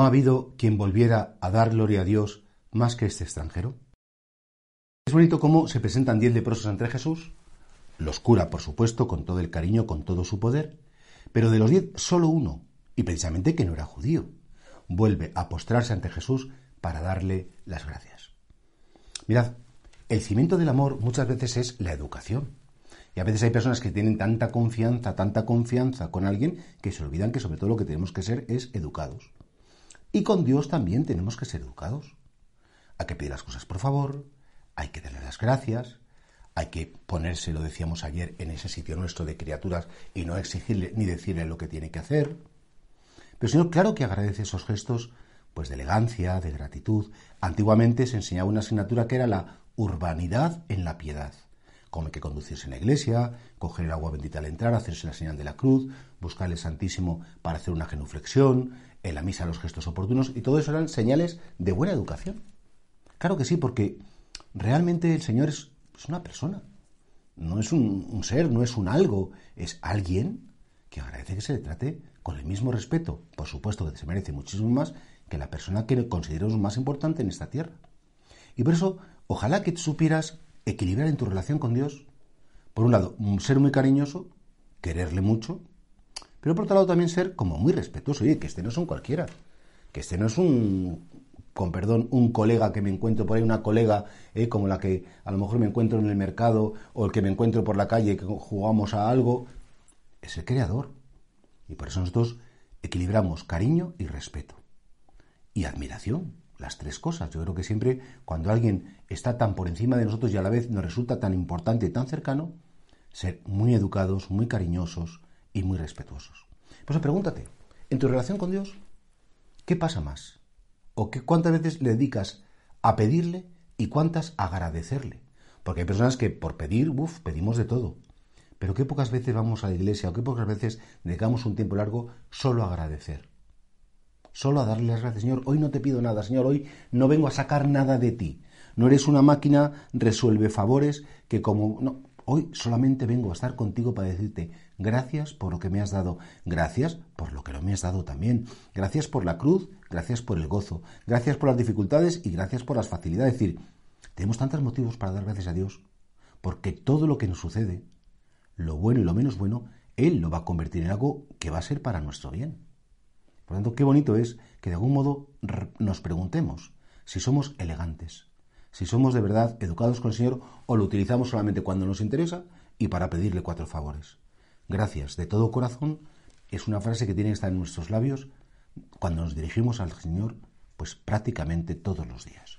ha habido quien volviera a dar gloria a Dios más que este extranjero? Es bonito cómo se presentan diez leprosos ante Jesús, los cura, por supuesto, con todo el cariño, con todo su poder, pero de los diez, solo uno, y precisamente que no era judío, vuelve a postrarse ante Jesús para darle las gracias. Mirad, el cimiento del amor muchas veces es la educación. Y a veces hay personas que tienen tanta confianza, tanta confianza con alguien, que se olvidan que sobre todo lo que tenemos que ser es educados. Y con Dios también tenemos que ser educados. Hay que pedir las cosas por favor, hay que darle las gracias, hay que ponerse, lo decíamos ayer, en ese sitio nuestro de criaturas y no exigirle ni decirle lo que tiene que hacer. Pero Señor, claro que agradece esos gestos pues de elegancia, de gratitud. Antiguamente se enseñaba una asignatura que era la urbanidad en la piedad. Hay que conducirse en la iglesia, coger el agua bendita al entrar, hacerse la señal de la cruz, buscar el Santísimo para hacer una genuflexión, en la misa los gestos oportunos, y todo eso eran señales de buena educación. Claro que sí, porque realmente el Señor es, una persona, no es un, un, ser, no es un algo, es alguien que agradece que se le trate con el mismo respeto, por supuesto que se merece muchísimo más que la persona que consideramos más importante en esta tierra. Y por eso, ojalá que supieras equilibrar en tu relación con Dios, por un lado, ser muy cariñoso, quererle mucho, pero por otro lado también ser como muy respetuoso. Oye, que este no es un cualquiera, que este no es un, con perdón, un colega que me encuentro por ahí, una colega eh, como la que a lo mejor me encuentro en el mercado o el que me encuentro por la calle que jugamos a algo, es el creador. Y por eso nosotros equilibramos cariño y respeto. Y admiración, las tres cosas. Yo creo que siempre cuando alguien está tan por encima de nosotros y a la vez nos resulta tan importante y tan cercano, ser muy educados, muy cariñosos y muy respetuosos. Pues pregúntate, en tu relación con Dios, ¿qué pasa más? ¿O qué, cuántas veces le dedicas a pedirle y cuántas a agradecerle? Porque hay personas que por pedir, uff, pedimos de todo. Pero qué pocas veces vamos a la iglesia o qué pocas veces dedicamos un tiempo largo solo a agradecer. Solo a darle las gracias, Señor. Hoy no te pido nada, Señor. Hoy no vengo a sacar nada de ti. No eres una máquina resuelve favores que como... No, hoy solamente vengo a estar contigo para decirte gracias por lo que me has dado. Gracias por lo que no me has dado también. Gracias por la cruz, gracias por el gozo. Gracias por las dificultades y gracias por las facilidades. Es decir, tenemos tantos motivos para dar gracias a Dios. Porque todo lo que nos sucede lo bueno y lo menos bueno, Él lo va a convertir en algo que va a ser para nuestro bien. Por lo tanto, qué bonito es que de algún modo nos preguntemos si somos elegantes, si somos de verdad educados con el Señor o lo utilizamos solamente cuando nos interesa y para pedirle cuatro favores. Gracias de todo corazón es una frase que tiene que estar en nuestros labios cuando nos dirigimos al Señor, pues prácticamente todos los días.